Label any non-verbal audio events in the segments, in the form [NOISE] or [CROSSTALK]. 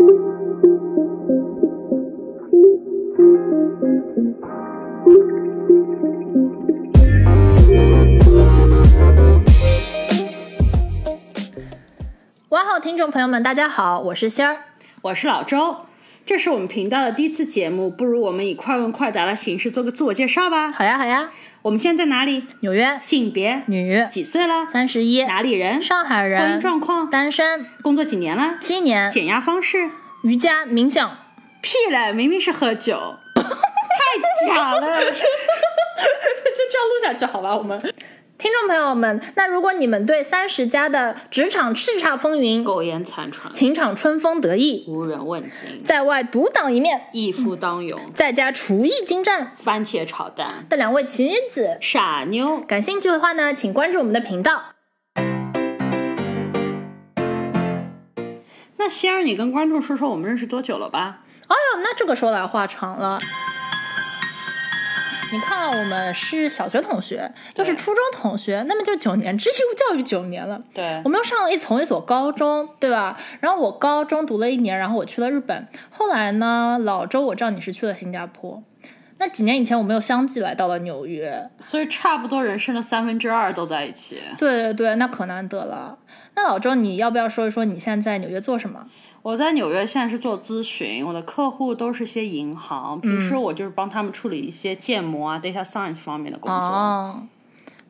哇好，听众朋友们，大家好，我是仙儿。我是老周，这是我们频道的第一次节目，不如我们以快问快答的形式做个自我介绍吧。好呀，好呀。我们现在在哪里？纽约，性别？女，几岁了？三十一。哪里人？上海人。婚姻状况？单身。工作几年了？七年。减压方式？瑜伽、冥想。屁嘞，明明是喝酒，[LAUGHS] 太假了。[LAUGHS] 就这样录下去好吧，我们。听众朋友们，那如果你们对三十加的职场叱咤风云、苟延残喘、情场春风得意、无人问津、在外独当一面、一夫当勇、在家厨艺精湛、番茄炒蛋的两位奇女子傻妞感兴趣的话呢，请关注我们的频道。那仙儿，你跟观众说说我们认识多久了吧？哎呦，那这个说来话长了。你看，我们是小学同学，又是初中同学，那么就九年制义务教育九年了。对，我们又上了一同一所高中，对吧？然后我高中读了一年，然后我去了日本。后来呢，老周，我知道你是去了新加坡。那几年以前，我们又相继来到了纽约，所以差不多人生的三分之二都在一起。对对对，那可难得了。那老周，你要不要说一说你现在在纽约做什么？我在纽约现在是做咨询，我的客户都是些银行，平时我就是帮他们处理一些建模啊、data science 方面的工作。哦，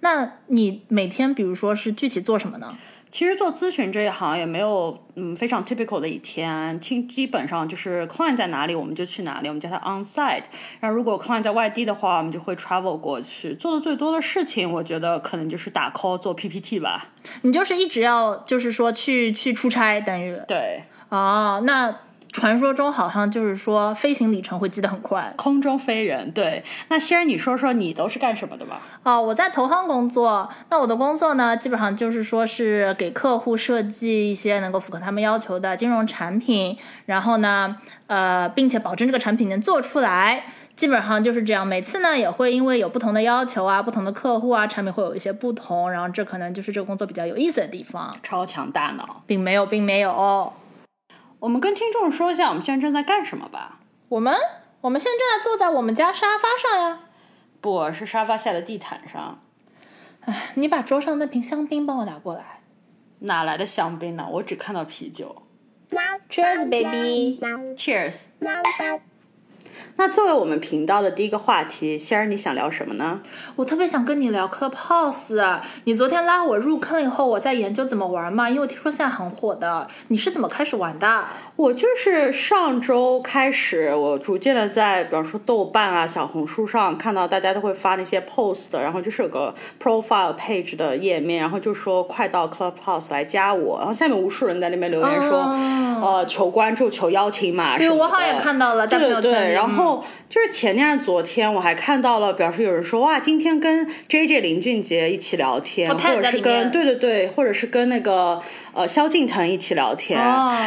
那你每天比如说是具体做什么呢？其实做咨询这一行也没有嗯非常 typical 的一天，基基本上就是 client 在哪里我们就去哪里，我们叫它 on site。然后如果 client 在外地的话，我们就会 travel 过去。做的最多的事情，我觉得可能就是打 call 做 PPT 吧。你就是一直要就是说去去出差，等于对。哦，那传说中好像就是说飞行里程会记得很快，空中飞人。对，那先儿你说说你都是干什么的吧？哦，我在投行工作。那我的工作呢，基本上就是说是给客户设计一些能够符合他们要求的金融产品，然后呢，呃，并且保证这个产品能做出来。基本上就是这样。每次呢，也会因为有不同的要求啊，不同的客户啊，产品会有一些不同。然后这可能就是这个工作比较有意思的地方。超强大脑，并没有，并没有。我们跟听众说一下，我们现在正在干什么吧。我们我们现在正在坐在我们家沙发上呀，不是沙发下的地毯上。哎，你把桌上那瓶香槟帮我拿过来。哪来的香槟呢？我只看到啤酒。Cheers, baby. Cheers. 那作为我们频道的第一个话题，仙儿你想聊什么呢？我特别想跟你聊 Clubhouse。你昨天拉我入坑以后，我在研究怎么玩嘛，因为我听说现在很火的。你是怎么开始玩的？我就是上周开始，我逐渐的在，比方说豆瓣啊、小红书上看到大家都会发那些 post，然后就是有个 profile page 的页面，然后就说快到 Clubhouse 来加我，然后下面无数人在那边留言说，呃，求关注、求邀请码对我好像也看到了，对对对，然后。 어, 就是前天、昨天，我还看到了，表示有人说哇，今天跟 J J 林俊杰一起聊天，或者是跟对对对，或者是跟那个呃萧敬腾一起聊天。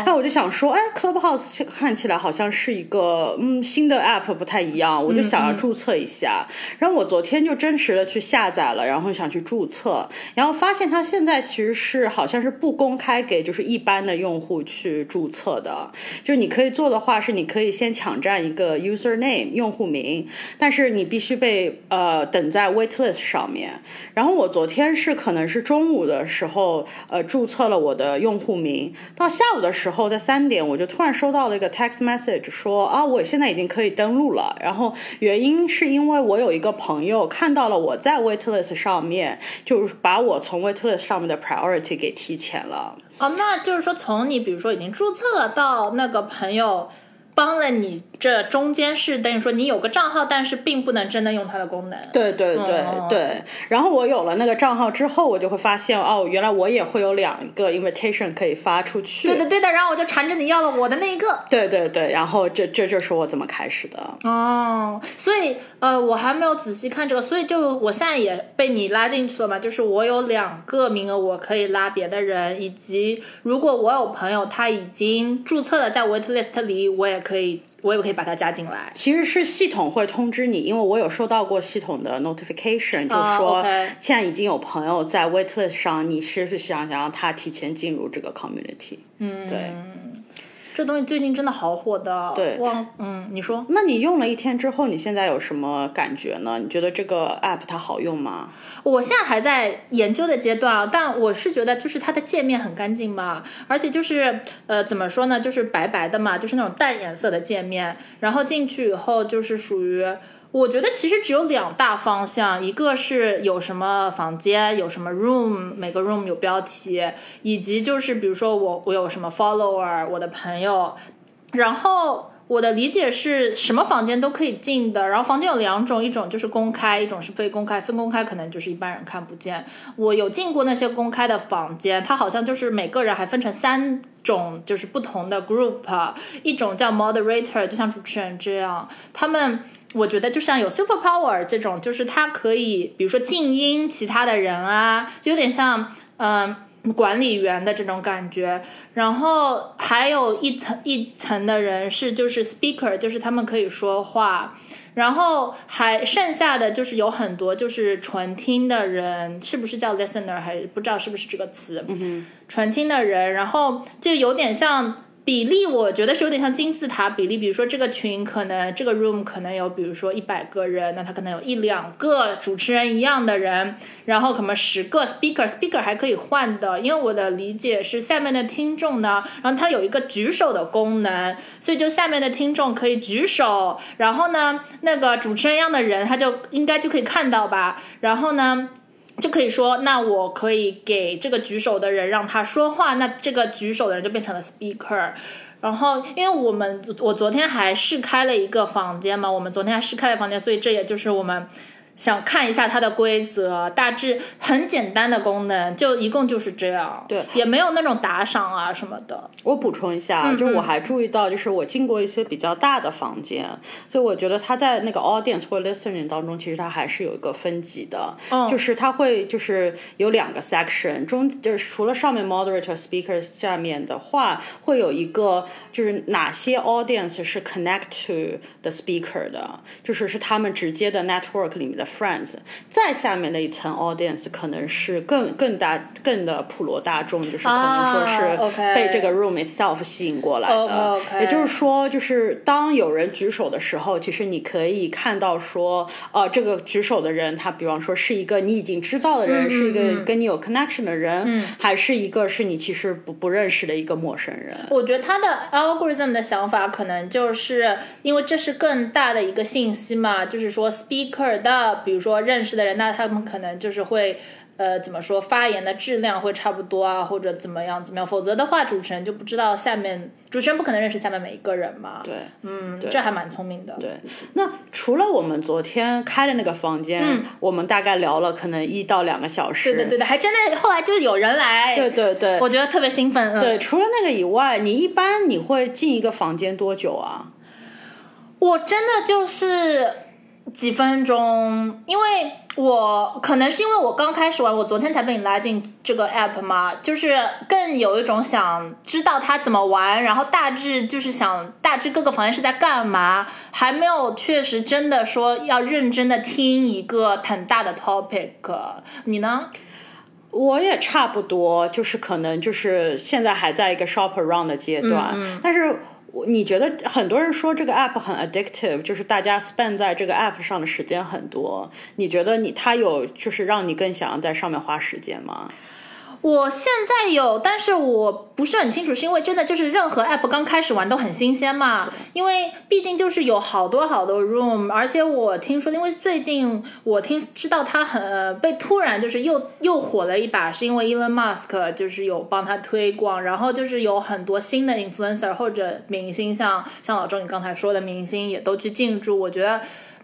那我就想说，哎，Clubhouse 看起来好像是一个嗯新的 app，不太一样，我就想要注册一下。然后我昨天就真实的去下载了，然后想去注册，然后发现它现在其实是好像是不公开给就是一般的用户去注册的。就是你可以做的话，是你可以先抢占一个 user name。用户名，但是你必须被呃等在 waitlist 上面。然后我昨天是可能是中午的时候呃注册了我的用户名，到下午的时候在三点我就突然收到了一个 text message 说啊我现在已经可以登录了。然后原因是因为我有一个朋友看到了我在 waitlist 上面，就是把我从 waitlist 上面的 priority 给提前了。哦，那就是说从你比如说已经注册到那个朋友。帮了你，这中间是等于说你有个账号，但是并不能真的用它的功能。对对对对。然后我有了那个账号之后，我就会发现哦，原来我也会有两个 invitation 可以发出去。对的对的。然后我就缠着你要了我的那一个。对对对。然后这这就是我怎么开始的。哦，所以呃，我还没有仔细看这个，所以就我现在也被你拉进去了嘛。就是我有两个名额，我可以拉别的人，以及如果我有朋友他已经注册了在 waitlist 里，我也。可以，我也可以把它加进来。其实是系统会通知你，因为我有收到过系统的 notification，就是说现在已经有朋友在 waitlist 上，你是不是想想让他提前进入这个 community？嗯，对。这东西最近真的好火的。对，忘嗯，你说，那你用了一天之后，你现在有什么感觉呢？你觉得这个 app 它好用吗？我现在还在研究的阶段啊，但我是觉得就是它的界面很干净嘛，而且就是呃怎么说呢，就是白白的嘛，就是那种淡颜色的界面，然后进去以后就是属于。我觉得其实只有两大方向，一个是有什么房间，有什么 room，每个 room 有标题，以及就是比如说我我有什么 follower，我的朋友，然后我的理解是什么房间都可以进的。然后房间有两种，一种就是公开，一种是非公开。非公开可能就是一般人看不见。我有进过那些公开的房间，它好像就是每个人还分成三种，就是不同的 group，一种叫 moderator，就像主持人这样，他们。我觉得就像有 super power 这种，就是它可以，比如说静音其他的人啊，就有点像嗯管理员的这种感觉。然后还有一层一层的人是就是 speaker，就是他们可以说话。然后还剩下的就是有很多就是纯听的人，是不是叫 listener？还是不知道是不是这个词？嗯，纯听的人，然后就有点像。比例我觉得是有点像金字塔比例，比如说这个群可能这个 room 可能有，比如说一百个人，那他可能有一两个主持人一样的人，然后可能十个 speaker，speaker 还可以换的，因为我的理解是下面的听众呢，然后他有一个举手的功能，所以就下面的听众可以举手，然后呢那个主持人一样的人他就应该就可以看到吧，然后呢。就可以说，那我可以给这个举手的人让他说话，那这个举手的人就变成了 speaker。然后，因为我们我昨天还试开了一个房间嘛，我们昨天还试开了房间，所以这也就是我们。想看一下它的规则，大致很简单的功能，就一共就是这样。对，也没有那种打赏啊什么的。我补充一下，就我还注意到，就是我进过一些比较大的房间，所以我觉得它在那个 audience 或 listening 当中，其实它还是有一个分级的。嗯，就是它会就是有两个 section，中就是除了上面 moderator speaker 下面的话，会有一个就是哪些 audience 是 connect to the speaker 的，就是是他们直接的 network 里面的。Friends，再下面的一层 audience 可能是更更大更的普罗大众，就是可能说是被这个 room itself 吸引过来的。也就是说，就是当有人举手的时候，其实你可以看到说，呃，这个举手的人，他比方说是一个你已经知道的人，是一个跟你有 connection 的人，还是一个是你其实不不认识的一个陌生人。我觉得他的 algorithm 的想法可能就是因为这是更大的一个信息嘛，就是说 speaker 的。比如说认识的人，那他们可能就是会，呃，怎么说发言的质量会差不多啊，或者怎么样怎么样？否则的话，主持人就不知道下面主持人不可能认识下面每一个人嘛。对，嗯，这还蛮聪明的。对，那除了我们昨天开的那个房间，我们大概聊了可能一到两个小时。对的，对的，还真的后来就有人来。对对对，我觉得特别兴奋。对，除了那个以外，你一般你会进一个房间多久啊？我真的就是。几分钟，因为我可能是因为我刚开始玩，我昨天才被你拉进这个 app 嘛，就是更有一种想知道它怎么玩，然后大致就是想大致各个房间是在干嘛，还没有确实真的说要认真的听一个很大的 topic。你呢？我也差不多，就是可能就是现在还在一个 shop around 的阶段，但是。你觉得很多人说这个 app 很 addictive，就是大家 spend 在这个 app 上的时间很多。你觉得你它有就是让你更想要在上面花时间吗？我现在有，但是我不是很清楚，是因为真的就是任何 app 刚开始玩都很新鲜嘛。因为毕竟就是有好多好多 room，而且我听说，因为最近我听知道它很被突然就是又又火了一把，是因为 Elon Musk 就是有帮他推广，然后就是有很多新的 influencer 或者明星，像像老周你刚才说的明星也都去进驻，我觉得。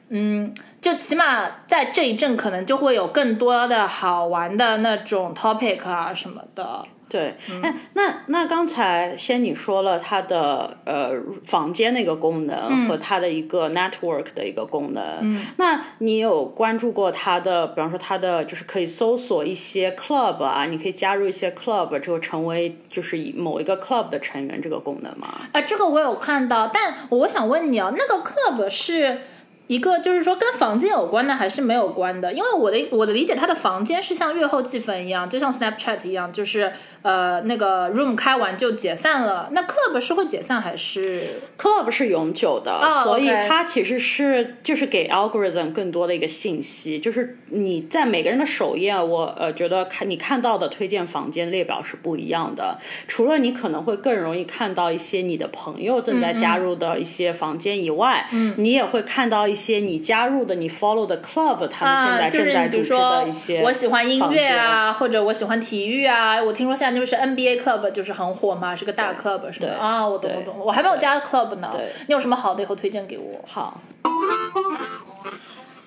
嗯，就起码在这一阵，可能就会有更多的好玩的那种 topic 啊什么的。对，哎，那那刚才先你说了它的呃房间那个功能和它的一个 network 的一个功能，嗯，那你有关注过它的，比方说它的就是可以搜索一些 club 啊，你可以加入一些 club 之后成为就是某一个 club 的成员这个功能吗？啊，这个我有看到，但我想问你啊，那个 club 是。一个就是说跟房间有关的还是没有关的，因为我的我的理解，它的房间是像月后积分一样，就像 Snapchat 一样，就是呃那个 room 开完就解散了。那 club 是会解散还是 club 是永久的？所以它其实是就是给 algorithm 更多的一个信息，就是你在每个人的首页，我呃觉得看你看到的推荐房间列表是不一样的。除了你可能会更容易看到一些你的朋友正在加入的一些房间以外，嗯，你也会看到一。些你加入的、你 follow 的 club，他们现在正在主持的一些，我喜欢音乐啊，或者我喜欢体育啊。我听说现在就是 NBA club 就是很火嘛，是个大 club 是吧？啊，我懂我懂，我还没有加 club 呢。你有什么好的以后推荐给我？好。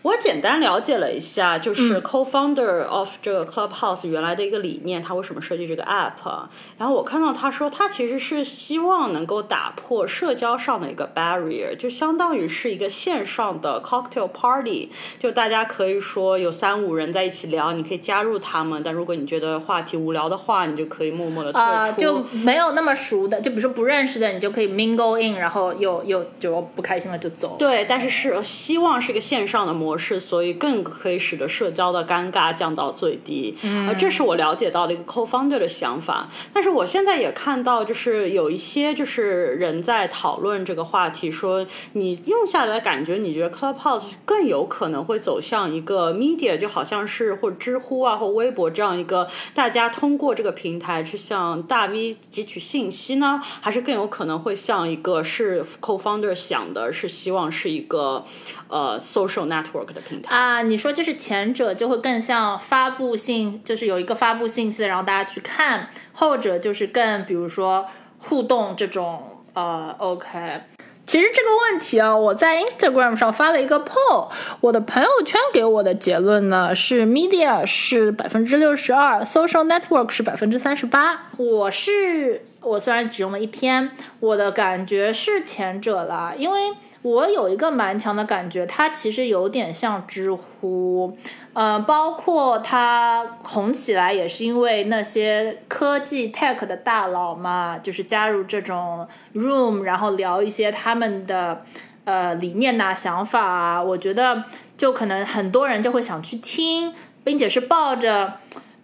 我简单了解了一下，就是 co-founder of 这个 Clubhouse 原来的一个理念，他为什么设计这个 app？然后我看到他说，他其实是希望能够打破社交上的一个 barrier，就相当于是一个线上的 cocktail party，就大家可以说有三五人在一起聊，你可以加入他们，但如果你觉得话题无聊的话，你就可以默默的退出，就没有那么熟的，就比如说不认识的，你就可以 mingle in，然后又又就不开心了就走。对，但是是希望是一个线上的模。模式，所以更可以使得社交的尴尬降到最低。嗯，这是我了解到的一个 co-founder 的想法。但是我现在也看到，就是有一些就是人在讨论这个话题，说你用下来感觉，你觉得 Clubhouse 更有可能会走向一个 media，就好像是或知乎啊或微博这样一个大家通过这个平台去向大 V 汲取信息呢，还是更有可能会像一个是 co-founder 想的，是希望是一个呃 social network。啊，你说就是前者就会更像发布信，就是有一个发布信息的，然后大家去看；后者就是更比如说互动这种。呃，OK。其实这个问题啊，我在 Instagram 上发了一个 poll，我的朋友圈给我的结论呢是 media 是百分之六十二，social network 是百分之三十八。我是我虽然只用了一天，我的感觉是前者啦，因为。我有一个蛮强的感觉，它其实有点像知乎，呃，包括它红起来也是因为那些科技 tech 的大佬嘛，就是加入这种 room，然后聊一些他们的呃理念呐、想法啊。我觉得就可能很多人就会想去听，并且是抱着，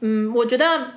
嗯，我觉得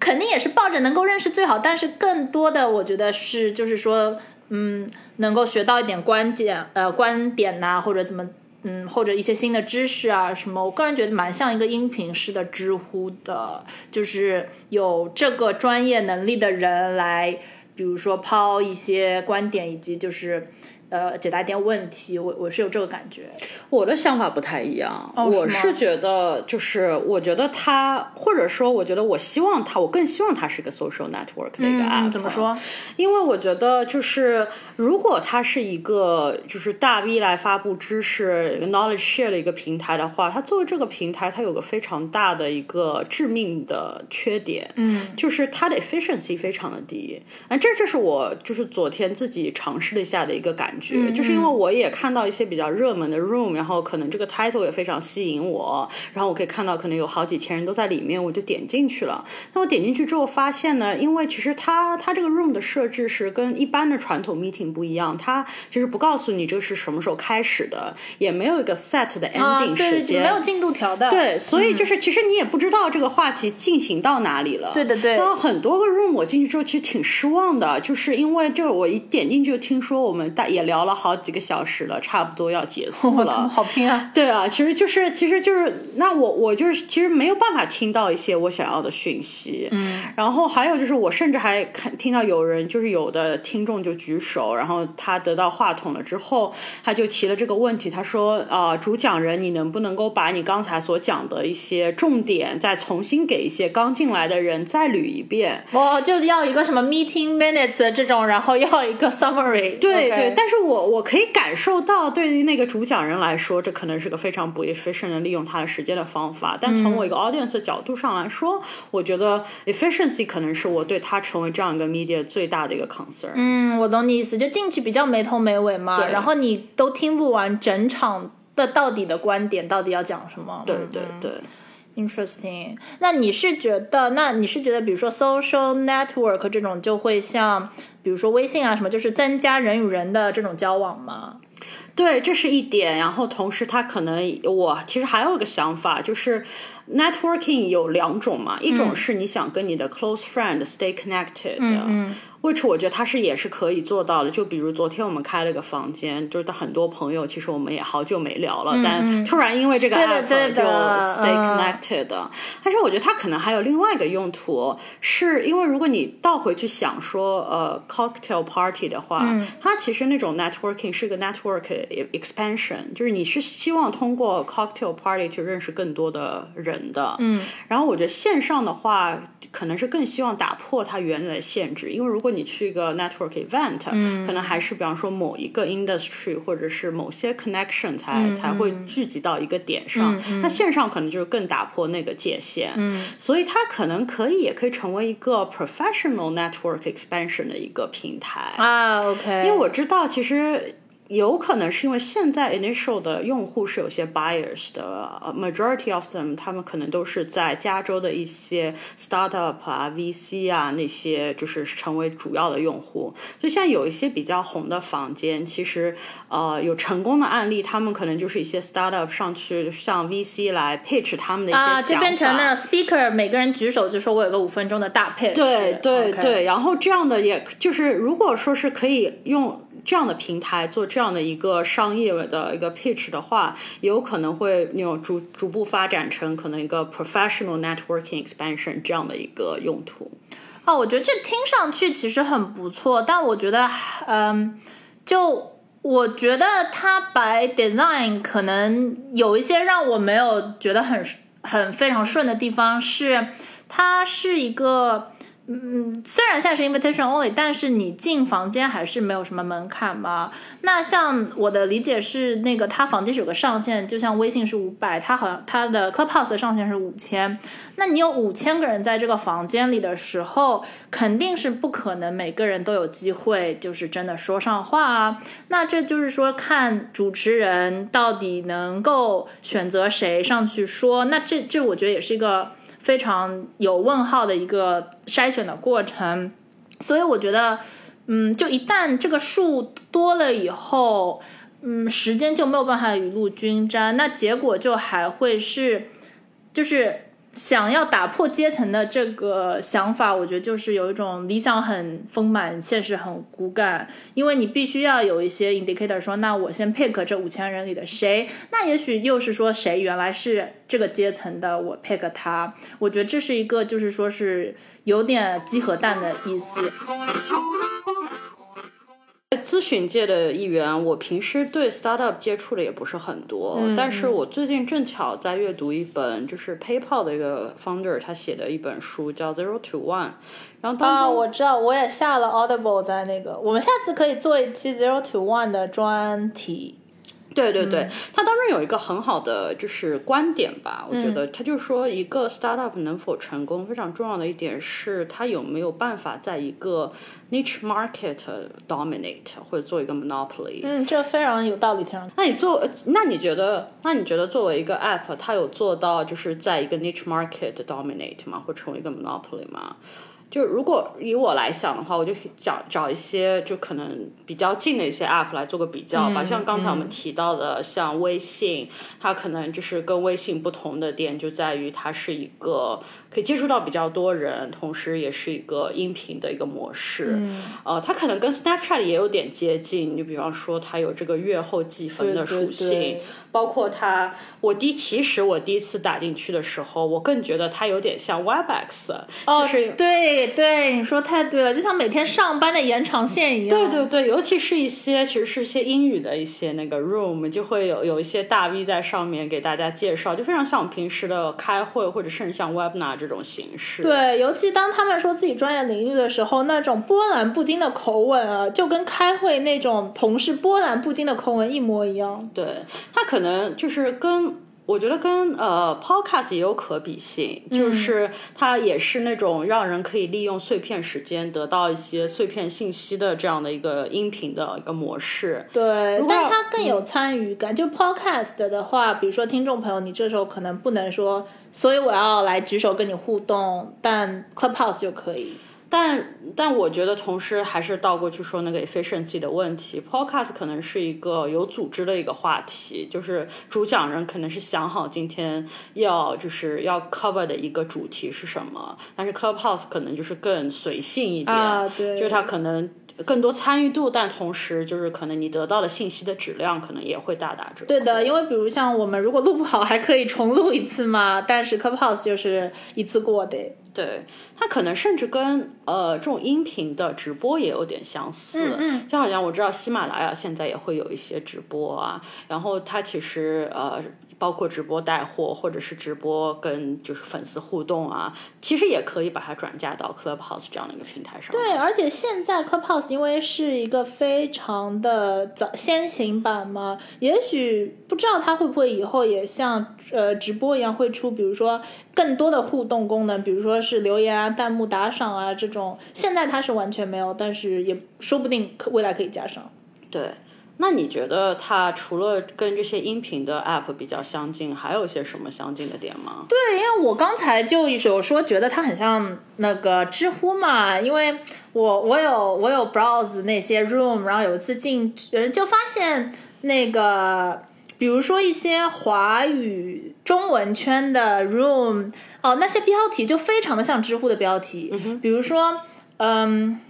肯定也是抱着能够认识最好，但是更多的我觉得是就是说。嗯，能够学到一点观点，呃，观点呐，或者怎么，嗯，或者一些新的知识啊，什么，我个人觉得蛮像一个音频式的知乎的，就是有这个专业能力的人来，比如说抛一些观点，以及就是。呃，解答一点问题，我我是有这个感觉。我的想法不太一样，我是觉得，就是我觉得他，或者说，我觉得我希望他，我更希望他是一个 social network 的一个 app。怎么说？因为我觉得，就是如果它是一个就是大 V 来发布知识、knowledge share 的一个平台的话，它作为这个平台，它有个非常大的一个致命的缺点，嗯，就是它的 efficiency 非常的低。啊，这这是我就是昨天自己尝试了一下的一个感。觉，就是因为我也看到一些比较热门的 room，然后可能这个 title 也非常吸引我，然后我可以看到可能有好几千人都在里面，我就点进去了。那我点进去之后发现呢，因为其实它它这个 room 的设置是跟一般的传统 meeting 不一样，它其实不告诉你这个是什么时候开始的，也没有一个 set 的 ending 时间，没有进度条的。对，所以就是其实你也不知道这个话题进行到哪里了。对的对。然后很多个 room 我进去之后其实挺失望的，就是因为这我一点进去就听说我们大也。聊了好几个小时了，差不多要结束 [LAUGHS] 了。好拼啊！对啊，其实就是，其实就是，那我我就是，其实没有办法听到一些我想要的讯息。嗯，然后还有就是，我甚至还看听到有人，就是有的听众就举手，然后他得到话筒了之后，他就提了这个问题，他说：“啊，主讲人，你能不能够把你刚才所讲的一些重点，再重新给一些刚进来的人再捋一遍？”我就要一个什么 meeting minutes 这种，然后要一个 summary。对对，但是。我我可以感受到，对于那个主讲人来说，这可能是个非常不 efficient 的利用他的时间的方法。但从我一个 audience 的角度上来说，我觉得 efficiency 可能是我对他成为这样一个 media 最大的一个 concern。嗯，我懂你意思，就进去比较没头没尾嘛，然后你都听不完整场的到底的观点到底要讲什么。对对对，interesting。那你是觉得，那你是觉得，比如说 social network 这种就会像。比如说微信啊什么，就是增加人与人的这种交往吗？对，这是一点。然后同时，他可能我其实还有一个想法，就是 networking 有两种嘛，一种是你想跟你的 close friend stay connected。嗯。which 我觉得他是也是可以做到的，就比如昨天我们开了个房间，就是很多朋友，其实我们也好久没聊了，但突然因为这个 app 就 stay connected。但是我觉得它可能还有另外一个用途，是因为如果你倒回去想说，呃，cocktail party 的话，它其实那种 networking 是个 network expansion，就是你是希望通过 cocktail party 去认识更多的人的。嗯，然后我觉得线上的话，可能是更希望打破它原来的限制，因为如果你去一个 network event，嗯，可能还是比方说某一个 industry 或者是某些 connection 才才会聚集到一个点上。那线上可能就是更打破那个界限，嗯，所以它可能可以也可以成为一个 professional network expansion 的一个平台啊。OK，因为我知道其实。有可能是因为现在 initial 的用户是有些 buyers 的，majority of them 他们可能都是在加州的一些 startup 啊、VC 啊那些，就是成为主要的用户。所以现在有一些比较红的房间，其实呃有成功的案例，他们可能就是一些 startup 上去向 VC 来 pitch 他们的一些想法。啊，就变成那种 speaker，每个人举手就说我有个五分钟的大 pitch。对对对，然后这样的也就是如果说是可以用。这样的平台做这样的一个商业的一个 pitch 的话，有可能会那种逐逐步发展成可能一个 professional networking expansion 这样的一个用途。哦，我觉得这听上去其实很不错，但我觉得，嗯，就我觉得它 by design 可能有一些让我没有觉得很很非常顺的地方，是它是一个。嗯，虽然现在是 invitation only，但是你进房间还是没有什么门槛嘛。那像我的理解是，那个他房间是有个上限，就像微信是五百，他好像他的 Clubhouse 上限是五千。那你有五千个人在这个房间里的时候，肯定是不可能每个人都有机会，就是真的说上话啊。那这就是说，看主持人到底能够选择谁上去说。那这这，我觉得也是一个。非常有问号的一个筛选的过程，所以我觉得，嗯，就一旦这个数多了以后，嗯，时间就没有办法雨露均沾，那结果就还会是，就是。想要打破阶层的这个想法，我觉得就是有一种理想很丰满，现实很骨感。因为你必须要有一些 indicator 说，那我先 pick 这五千人里的谁，那也许又是说谁原来是这个阶层的，我 pick 他。我觉得这是一个就是说是有点鸡和蛋的意思。咨询界的一员，我平时对 startup 接触的也不是很多，但是我最近正巧在阅读一本，就是 PayPal 的一个 founder 他写的一本书，叫 Zero to One。然后啊，我知道，我也下了 Audible 在那个，我们下次可以做一期 Zero to One 的专题。对对对，他当中有一个很好的就是观点吧，我觉得他就说一个 startup 能否成功，非常重要的一点是他有没有办法在一个 niche market dominate 或者做一个 monopoly。嗯，这非常有道理，听上那你做，那你觉得，那你觉得作为一个 app，它有做到就是在一个 niche market dominate 吗？或成为一个 monopoly 吗？就如果以我来想的话，我就找找一些就可能比较近的一些 app 来做个比较吧。像刚才我们提到的，像微信，它可能就是跟微信不同的点就在于它是一个可以接触到比较多人，同时也是一个音频的一个模式。呃，它可能跟 Snapchat 也有点接近。你比方说，它有这个月后计分的属性。包括它，我第其实我第一次打进去的时候，我更觉得它有点像 Webex，哦，是，对对，你说太对了，就像每天上班的延长线一样。对对对，尤其是一些其实是一些英语的一些那个 room，就会有有一些大 V 在上面给大家介绍，就非常像我们平时的开会，或者甚至像 Webinar 这种形式。对，尤其当他们说自己专业领域的时候，那种波澜不惊的口吻啊，就跟开会那种同事波澜不惊的口吻一模一样。对他可。可能就是跟我觉得跟呃 podcast 也有可比性，就是它也是那种让人可以利用碎片时间得到一些碎片信息的这样的一个音频的一个模式。对，但它更有参与感。就 podcast 的话，比如说听众朋友，你这时候可能不能说，所以我要来举手跟你互动，但 clubhouse 就可以。但但我觉得，同时还是倒过去说那个 efficiency 的问题。Podcast 可能是一个有组织的一个话题，就是主讲人可能是想好今天要就是要 cover 的一个主题是什么，但是 Clubhouse 可能就是更随性一点，就是他可能。更多参与度，但同时就是可能你得到的信息的质量可能也会大打折。对的，因为比如像我们如果录不好，还可以重录一次嘛。但是 Clubhouse 就是一次过的。对，它可能甚至跟呃这种音频的直播也有点相似。嗯嗯。就好像我知道喜马拉雅现在也会有一些直播啊，然后它其实呃。包括直播带货，或者是直播跟就是粉丝互动啊，其实也可以把它转嫁到 Clubhouse 这样的一个平台上。对，而且现在 Clubhouse 因为是一个非常的早先行版嘛，也许不知道它会不会以后也像呃直播一样会出，比如说更多的互动功能，比如说是留言啊、弹幕打赏啊这种。现在它是完全没有，但是也说不定可未来可以加上。对。那你觉得它除了跟这些音频的 App 比较相近，还有一些什么相近的点吗？对，因为我刚才就有说觉得它很像那个知乎嘛，因为我我有我有 browse 那些 room，然后有一次进就发现那个，比如说一些华语中文圈的 room，哦，那些标题就非常的像知乎的标题，比如说，嗯。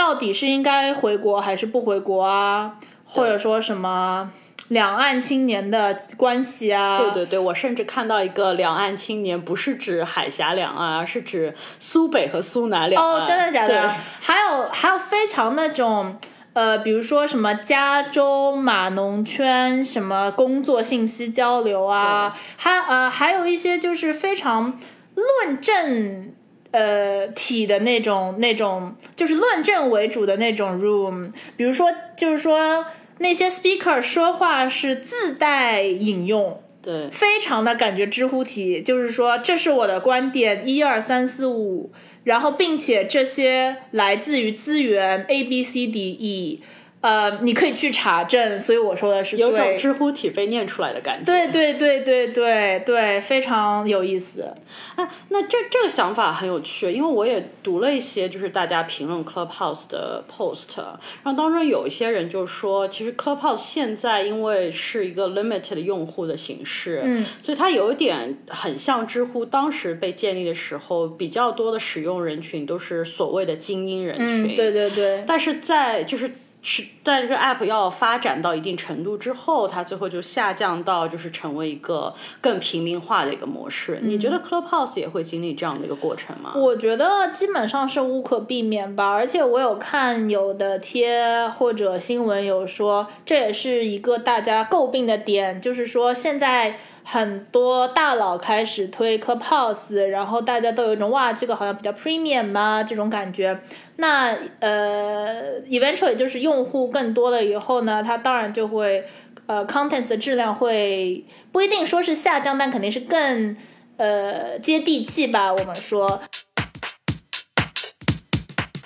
到底是应该回国还是不回国啊？或者说什么两岸青年的关系啊？对对对，我甚至看到一个两岸青年，不是指海峡两岸，而是指苏北和苏南两岸。哦，真的假的？还有还有非常那种呃，比如说什么加州码农圈什么工作信息交流啊，还呃还有一些就是非常论证。呃，体的那种、那种就是论证为主的那种 room，比如说，就是说那些 speaker 说话是自带引用，对，非常的感觉知乎体，就是说这是我的观点，一二三四五，然后并且这些来自于资源 A B C D E。呃，你可以去查证，所以我说的是有种知乎体被念出来的感觉。对对对对对对，非常有意思。哎，那这这个想法很有趣，因为我也读了一些就是大家评论 Clubhouse 的 post，然后当中有一些人就说，其实 Clubhouse 现在因为是一个 limited 用户的形式，嗯，所以它有一点很像知乎当时被建立的时候，比较多的使用人群都是所谓的精英人群。对对对。但是在就是。是在这个 app 要发展到一定程度之后，它最后就下降到就是成为一个更平民化的一个模式。你觉得 Clubhouse 也会经历这样的一个过程吗？我觉得基本上是无可避免吧。而且我有看有的贴或者新闻有说，这也是一个大家诟病的点，就是说现在。很多大佬开始推 Clubhouse，然后大家都有一种哇，这个好像比较 premium 嘛这种感觉。那呃，eventually 就是用户更多了以后呢，它当然就会呃，contents 的质量会不一定说是下降，但肯定是更呃接地气吧。我们说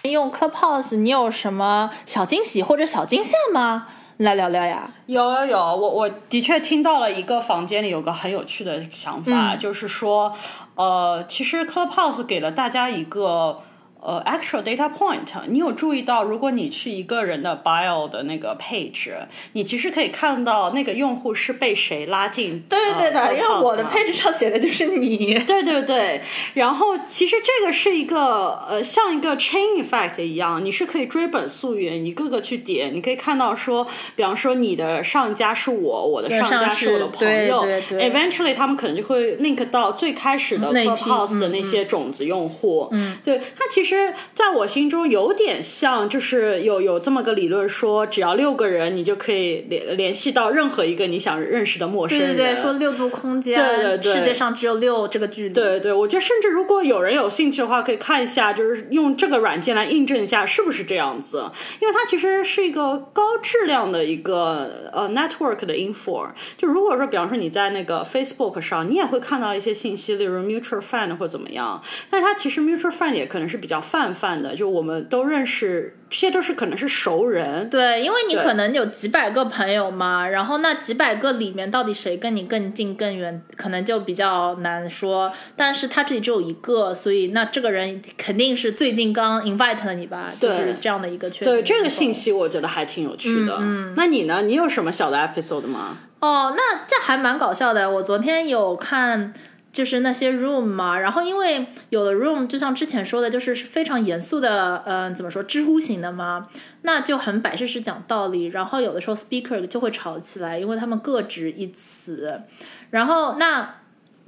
用 Clubhouse，你有什么小惊喜或者小惊吓吗？来聊聊呀！有有有，我我的确听到了一个房间里有个很有趣的想法，就是说，呃，其实 Clubhouse 给了大家一个。呃，actual data point，你有注意到，如果你去一个人的 bio 的那个 page，你其实可以看到那个用户是被谁拉进。对对的，因为我的 page 上写的就是你。对对对，然后其实这个是一个呃，像一个 chain effect 一样，你是可以追本溯源，一个个去点，你可以看到说，比方说你的上家是我，我的上家是我的朋友，eventually 他们可能就会 link 到最开始的 Clubhouse 的那些种子用户。嗯，对，它其实。实在我心中有点像，就是有有这么个理论说，只要六个人，你就可以联联系到任何一个你想认识的陌生人。对对对，说六度空间，对对对，世界上只有六这个距离。对对，我觉得甚至如果有人有兴趣的话，可以看一下，就是用这个软件来印证一下是不是这样子，因为它其实是一个高质量的一个呃 network 的 info。就如果说，比方说你在那个 Facebook 上，你也会看到一些信息，例如 mutual friend 或怎么样，但是它其实 mutual friend 也可能是比较。泛泛的，就我们都认识，这些都是可能是熟人。对，因为你可能有几百个朋友嘛，然后那几百个里面到底谁跟你更近更远，可能就比较难说。但是他这里只有一个，所以那这个人肯定是最近刚 invite 了你吧？就是这样的一个确对这个信息，我觉得还挺有趣的。嗯，那你呢？你有什么小的 episode 吗？哦，那这还蛮搞笑的。我昨天有看。就是那些 room 嘛，然后因为有的 room 就像之前说的，就是非常严肃的，嗯，怎么说，知乎型的嘛，那就很摆事实讲道理。然后有的时候 speaker 就会吵起来，因为他们各执一词。然后那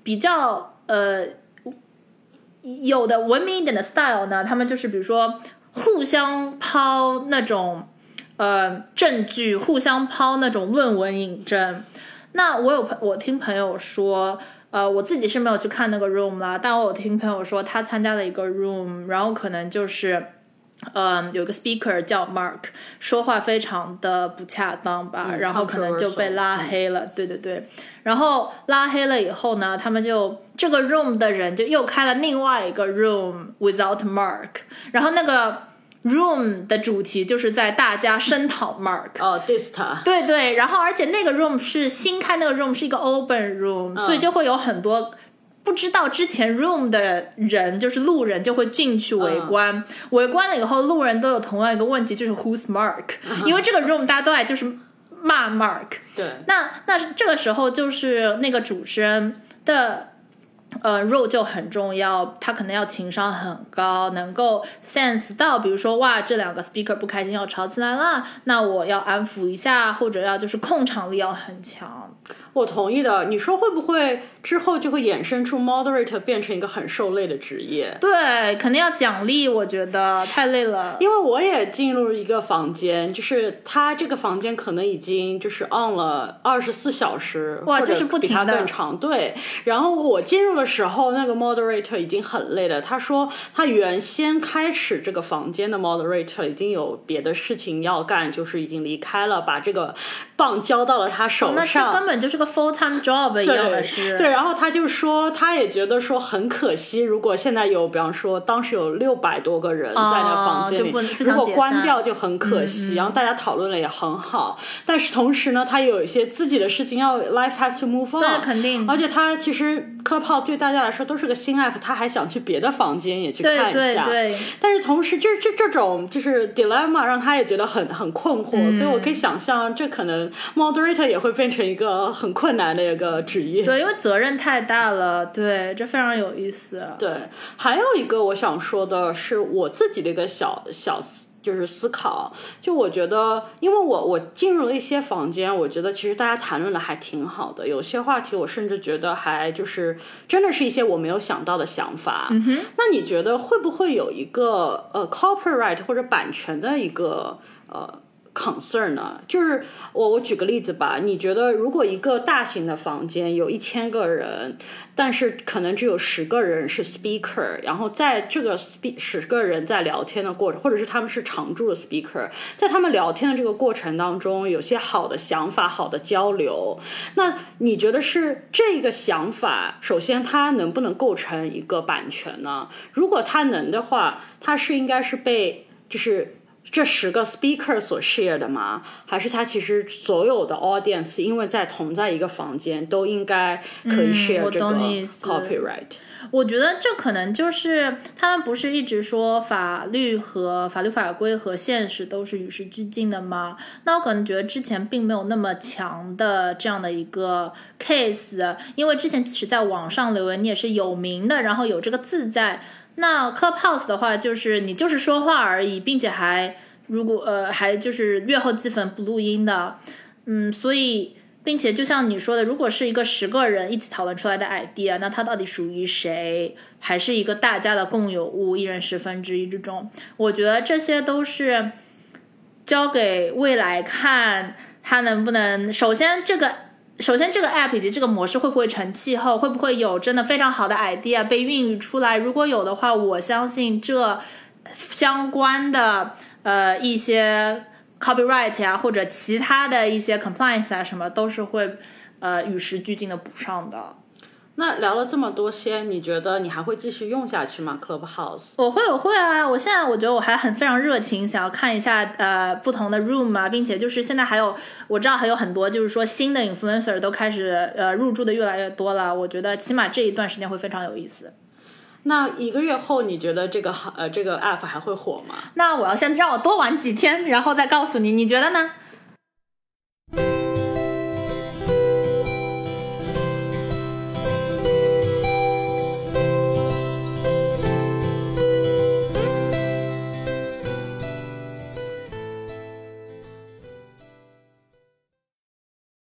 比较呃有的文明一点的 style 呢，他们就是比如说互相抛那种呃证据，互相抛那种论文引证。那我有朋我听朋友说。呃，我自己是没有去看那个 room 啦，但我有听朋友说他参加了一个 room，然后可能就是，嗯，有个 speaker 叫 Mark，说话非常的不恰当吧，然后可能就被拉黑了。对对对，然后拉黑了以后呢，他们就这个 room 的人就又开了另外一个 room without Mark，然后那个。Room 的主题就是在大家声讨 Mark 哦，Dista 对对，然后而且那个 Room 是新开那个 Room 是一个 Open Room，所以就会有很多不知道之前 Room 的人，就是路人就会进去围观，围观了以后，路人都有同样一个问题，就是 Who's Mark？因为这个 Room 大家都爱就是骂 Mark，对，那那这个时候就是那个主持人的。呃，role 就很重要，他可能要情商很高，能够 sense 到，比如说哇，这两个 speaker 不开心要吵起来了，那我要安抚一下，或者要就是控场力要很强。我同意的，你说会不会之后就会衍生出 moderator 变成一个很受累的职业？对，肯定要奖励，我觉得太累了。因为我也进入一个房间，就是他这个房间可能已经就是 on 了二十四小时，哇，就是不停的更长。对，然后我进入时候，那个 moderator 已经很累了。他说他原先开始这个房间的 moderator 已经有别的事情要干，就是已经离开了，把这个棒交到了他手上，那这根本就是个。full time job 一样的事对，然后他就说，他也觉得说很可惜，如果现在有，比方说当时有六百多个人在那房间里，如果关掉就很可惜。然后大家讨论了也很好，但是同时呢，他有一些自己的事情要 life has to move on，对，肯定。而且他其实科炮对大家来说都是个新 app，他还想去别的房间也去看一下。对对。但是同时，这这这种就是 dilemma 让他也觉得很很困惑，所以我可以想象，这可能 moderator 也会变成一个很。困难的一个职业，对，因为责任太大了，对，这非常有意思。对，还有一个我想说的是我自己的一个小小思就是思考，就我觉得，因为我我进入了一些房间，我觉得其实大家谈论的还挺好的，有些话题我甚至觉得还就是真的是一些我没有想到的想法。嗯哼，那你觉得会不会有一个呃 copyright 或者版权的一个呃？concern 呢，就是我我举个例子吧，你觉得如果一个大型的房间有一千个人，但是可能只有十个人是 speaker，然后在这个 speak 十个人在聊天的过程，或者是他们是常驻的 speaker，在他们聊天的这个过程当中，有些好的想法、好的交流，那你觉得是这个想法，首先它能不能构成一个版权呢？如果它能的话，它是应该是被就是。这十个 speaker 所 share 的吗？还是他其实所有的 audience 因为在同在一个房间，都应该可以 share 这个 copyright？我觉得这可能就是他们不是一直说法律和法律法规和现实都是与时俱进的吗？那我可能觉得之前并没有那么强的这样的一个 case，因为之前即使在网上留言，你也是有名的，然后有这个字在。那 Clubhouse 的话，就是你就是说话而已，并且还如果呃还就是月后积分不录音的，嗯，所以并且就像你说的，如果是一个十个人一起讨论出来的 idea，那它到底属于谁，还是一个大家的共有物，一人十分之一这种，我觉得这些都是交给未来看，他能不能首先这个。首先，这个 app 以及这个模式会不会成气候？会不会有真的非常好的 idea 被孕育出来？如果有的话，我相信这相关的呃一些 copyright 啊，或者其他的一些 compliance 啊什么，都是会呃与时俱进的补上的。那聊了这么多些，你觉得你还会继续用下去吗？Clubhouse？我会，我会啊！我现在我觉得我还很非常热情，想要看一下呃不同的 room 啊，并且就是现在还有我知道还有很多就是说新的 influencer 都开始呃入驻的越来越多了。我觉得起码这一段时间会非常有意思。那一个月后，你觉得这个呃这个 app 还会火吗？那我要先让我多玩几天，然后再告诉你，你觉得呢？